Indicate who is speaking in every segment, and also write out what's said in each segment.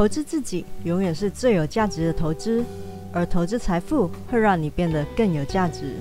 Speaker 1: 投资自己永远是最有价值的投资，而投资财富会让你变得更有价值。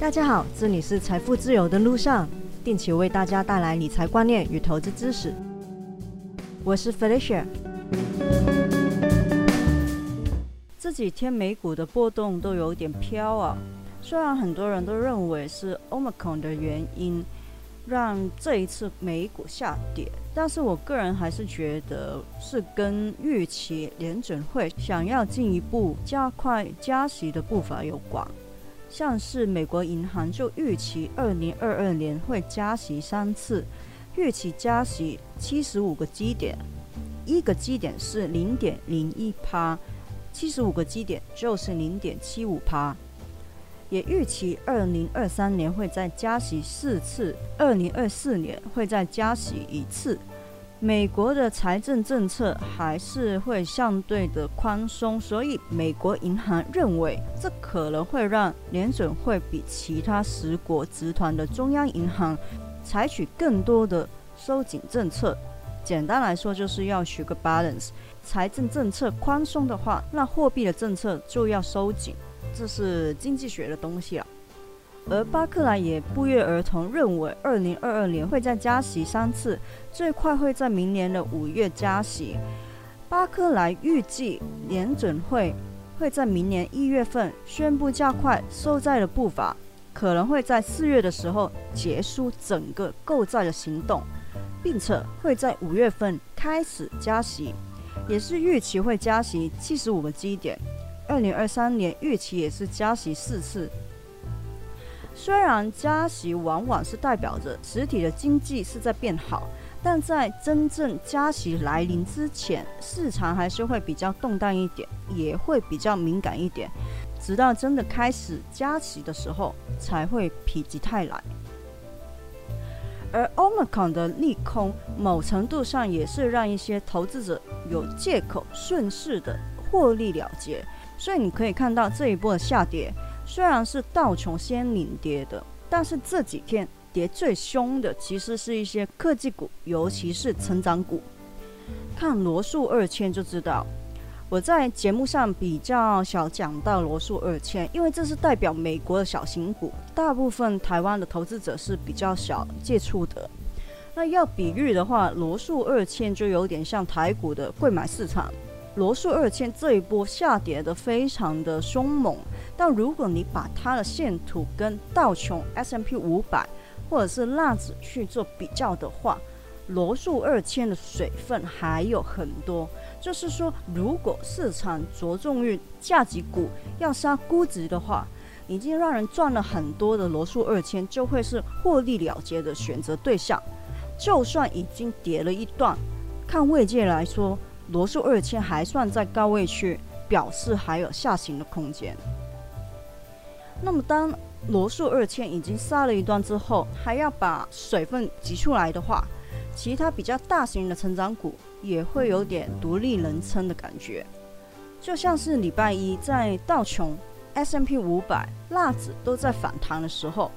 Speaker 1: 大家好，这里是财富自由的路上，定期为大家带来理财观念与投资知识。我是 Felicia。这几天美股的波动都有点飘啊，虽然很多人都认为是 Omicron 的原因让这一次美股下跌，但是我个人还是觉得是跟预期联准会想要进一步加快加息的步伐有关。像是美国银行就预期二零二二年会加息三次，预期加息七十五个基点，一个基点是零点零一趴。七十五个基点就是零点七五趴，也预期二零二三年会再加息四次，二零二四年会再加息一次。美国的财政政策还是会相对的宽松，所以美国银行认为这可能会让联准会比其他十国集团的中央银行采取更多的收紧政策。简单来说，就是要取个 balance。财政政策宽松的话，那货币的政策就要收紧，这是经济学的东西啊。而巴克莱也不约而同认为，二零二二年会再加息三次，最快会在明年的五月加息。巴克莱预计联准会会在明年一月份宣布加快收债的步伐，可能会在四月的时候结束整个购债的行动。并且会在五月份开始加息，也是预期会加息七十五个基点。二零二三年预期也是加息四次。虽然加息往往是代表着实体的经济是在变好，但在真正加息来临之前，市场还是会比较动荡一点，也会比较敏感一点，直到真的开始加息的时候，才会否极泰来。而 Omicron 的利空，某程度上也是让一些投资者有借口顺势的获利了结。所以你可以看到这一波的下跌，虽然是道琼先领跌的，但是这几天跌最凶的其实是一些科技股，尤其是成长股。看罗素二千就知道。我在节目上比较少讲到罗素二千，因为这是代表美国的小型股，大部分台湾的投资者是比较少接触的。那要比喻的话，罗素二千就有点像台股的贵买市场。罗素二千这一波下跌的非常的凶猛，但如果你把它的线图跟道琼 S M P 五百或者是纳指去做比较的话，罗素二千的水分还有很多。就是说，如果市场着重于价值股要杀估值的话，已经让人赚了很多的罗素二千就会是获利了结的选择对象。就算已经跌了一段，看位阶来说，罗素二千还算在高位区，表示还有下行的空间。那么，当罗素二千已经杀了一段之后，还要把水分挤出来的话，其他比较大型的成长股。也会有点独立人称的感觉，就像是礼拜一在道琼、S M P 五百、辣子都在反弹的时候，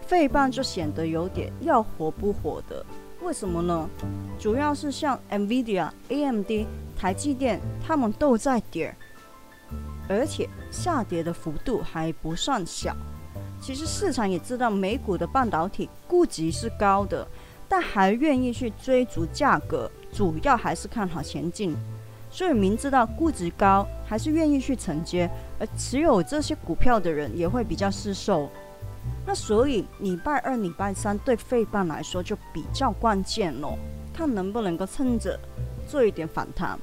Speaker 1: 费半就显得有点要活不活的。为什么呢？主要是像 Nvidia、A M D、台积电，他们都在跌，而且下跌的幅度还不算小。其实市场也知道美股的半导体估值是高的，但还愿意去追逐价格。主要还是看好前景，所以明知道估值高，还是愿意去承接。而持有这些股票的人也会比较失手。那所以礼拜二、礼拜三对费半来说就比较关键咯，看能不能够趁着做一点反弹。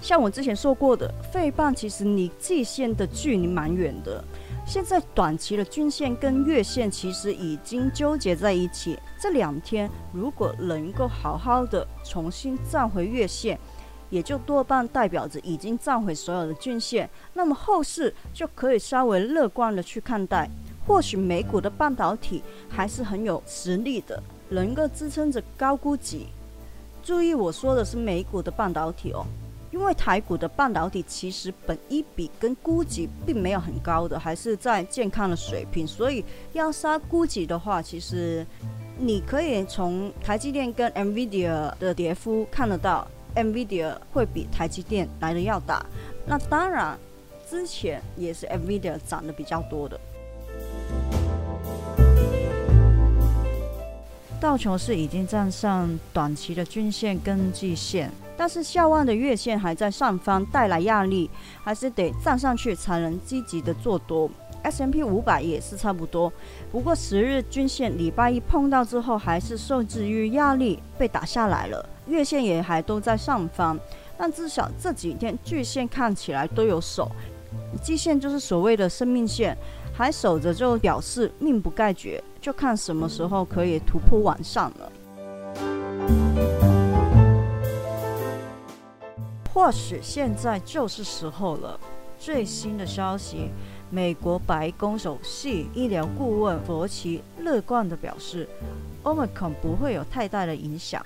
Speaker 1: 像我之前说过的，费半其实离季线的距离蛮远的。现在短期的均线跟月线其实已经纠结在一起。这两天如果能够好好的重新站回月线，也就多半代表着已经站回所有的均线。那么后市就可以稍微乐观的去看待。或许美股的半导体还是很有实力的，能够支撑着高估值。注意我说的是美股的半导体哦。因为台股的半导体其实本一比跟估值并没有很高的，还是在健康的水平，所以要杀估值的话，其实你可以从台积电跟 NVIDIA 的跌幅看得到，NVIDIA 会比台积电来的要大。那当然，之前也是 NVIDIA 涨得比较多的。道琼斯已经站上短期的均线跟季线，但是下望的月线还在上方带来压力，还是得站上去才能积极的做多。S M P 五百也是差不多，不过十日均线礼拜一碰到之后，还是受制于压力被打下来了，月线也还都在上方，但至少这几天巨线看起来都有守，季线就是所谓的生命线。还守着就表示命不盖绝，就看什么时候可以突破往上了。或许现在就是时候了。最新的消息，美国白宫首席医疗顾问佛奇乐观地表示，Omicron 不会有太大的影响。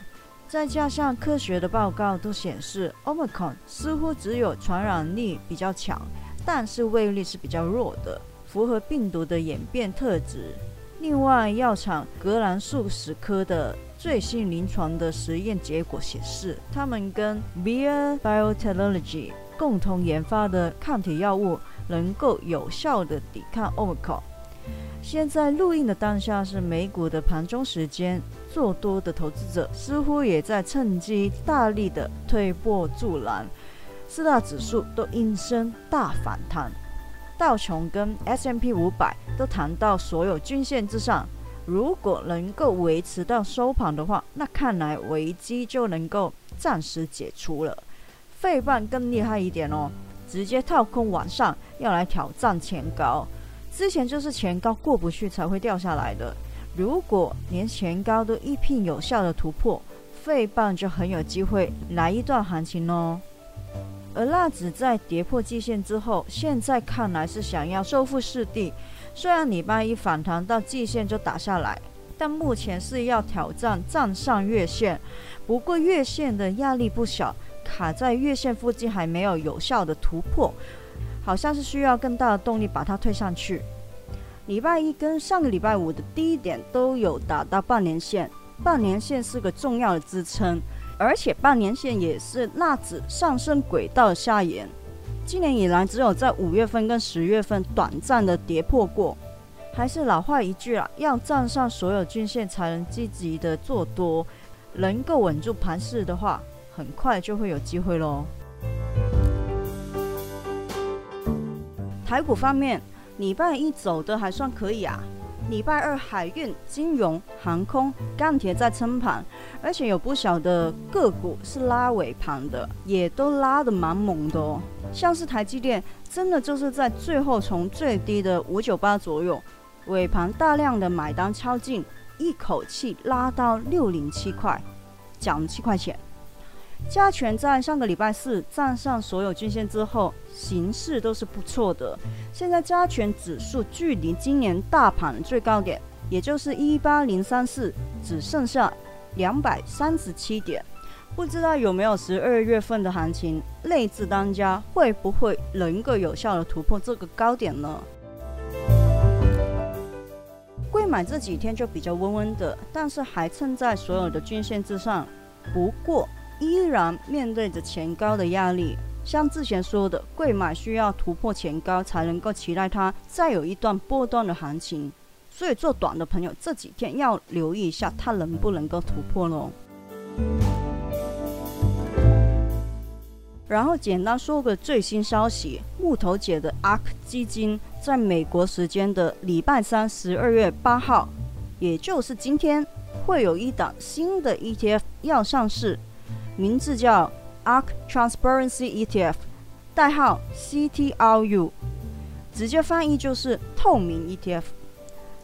Speaker 1: 再加上科学的报告都显示，Omicron 似乎只有传染力比较强，但是威力是比较弱的。符合病毒的演变特质。另外，药厂格兰素史科的最新临床的实验结果显示，他们跟 Vir Biotechnology 共同研发的抗体药物能够有效的抵抗 Omicron。现在录音的当下是美股的盘中时间，做多的投资者似乎也在趁机大力的推波助澜，四大指数都应声大反弹。道琼跟 S M P 五百都谈到所有均线之上，如果能够维持到收盘的话，那看来危机就能够暂时解除了。费半更厉害一点哦，直接套空往上，要来挑战前高。之前就是前高过不去才会掉下来的，如果连前高都一拼有效的突破，费半就很有机会来一段行情哦。而辣子在跌破季线之后，现在看来是想要收复失地。虽然礼拜一反弹到季线就打下来，但目前是要挑战站上月线。不过月线的压力不小，卡在月线附近还没有有效的突破，好像是需要更大的动力把它推上去。礼拜一跟上个礼拜五的低点都有打到半年线，半年线是个重要的支撑。而且半年线也是纳指上升轨道下沿，今年以来只有在五月份跟十月份短暂的跌破过。还是老话一句啦，要站上所有均线才能积极的做多，能够稳住盘势的话，很快就会有机会喽。台股方面，礼拜一走的还算可以啊。礼拜二，海运、金融、航空、钢铁在撑盘，而且有不少的个股是拉尾盘的，也都拉得蛮猛的哦。像是台积电，真的就是在最后从最低的五九八左右，尾盘大量的买单敲进，一口气拉到六零七块，涨七块钱。加权在上个礼拜四站上所有均线之后，形势都是不错的。现在加权指数距离今年大盘最高点，也就是一八零三四，只剩下两百三十七点。不知道有没有十二月份的行情，内资当家会不会能够有效的突破这个高点呢？贵买这几天就比较温温的，但是还撑在所有的均线之上。不过，依然面对着前高的压力，像之前说的，贵买需要突破前高才能够期待它再有一段波段的行情，所以做短的朋友这几天要留意一下它能不能够突破喽。然后简单说个最新消息，木头姐的 ARK 基金在美国时间的礼拜三十二月八号，也就是今天，会有一档新的 ETF 要上市。名字叫 ARK Transparency ETF，代号 CTRU，直接翻译就是透明 ETF。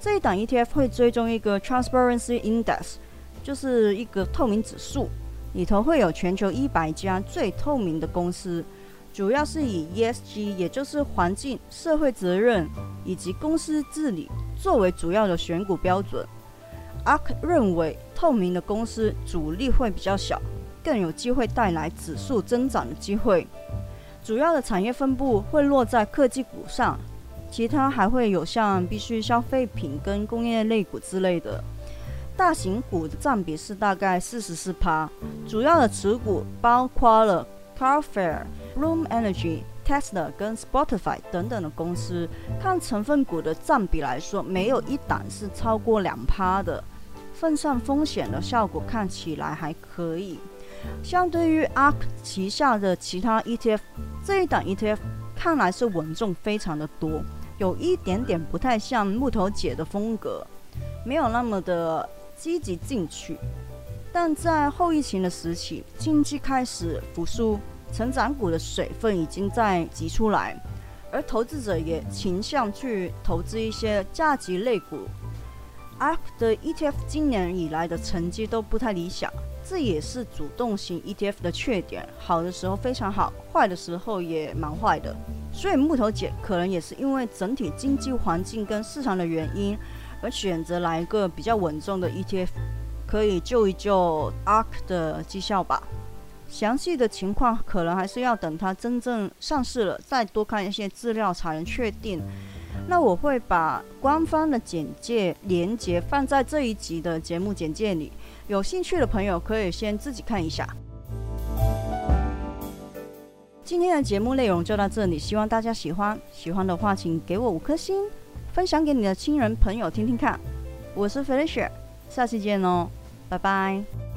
Speaker 1: 这一档 ETF 会追踪一个 Transparency Index，就是一个透明指数，里头会有全球一百家最透明的公司，主要是以 ESG，也就是环境、社会责任以及公司治理作为主要的选股标准。ARK 认为透明的公司阻力会比较小。更有机会带来指数增长的机会。主要的产业分布会落在科技股上，其他还会有像必需消费品跟工业类股之类的。大型股的占比是大概四十四趴，主要的持股包括了 Carfair、Bloom Energy、Tesla 跟 Spotify 等等的公司。看成分股的占比来说，没有一档是超过两趴的，分散风险的效果看起来还可以。相对于 ARK 旗下的其他 ETF，这一档 ETF 看来是稳重非常的多，有一点点不太像木头姐的风格，没有那么的积极进取。但在后疫情的时期，经济开始复苏，成长股的水分已经在挤出来，而投资者也倾向去投资一些价值类股。ARK 的 ETF 今年以来的成绩都不太理想。这也是主动型 ETF 的缺点，好的时候非常好，坏的时候也蛮坏的。所以木头姐可能也是因为整体经济环境跟市场的原因，而选择来一个比较稳重的 ETF，可以救一救 ARK 的绩效吧。详细的情况可能还是要等它真正上市了，再多看一些资料才能确定。那我会把官方的简介连接放在这一集的节目简介里。有兴趣的朋友可以先自己看一下。今天的节目内容就到这里，希望大家喜欢。喜欢的话，请给我五颗星，分享给你的亲人朋友听听看。我是 Felicia，下期见哦，拜拜。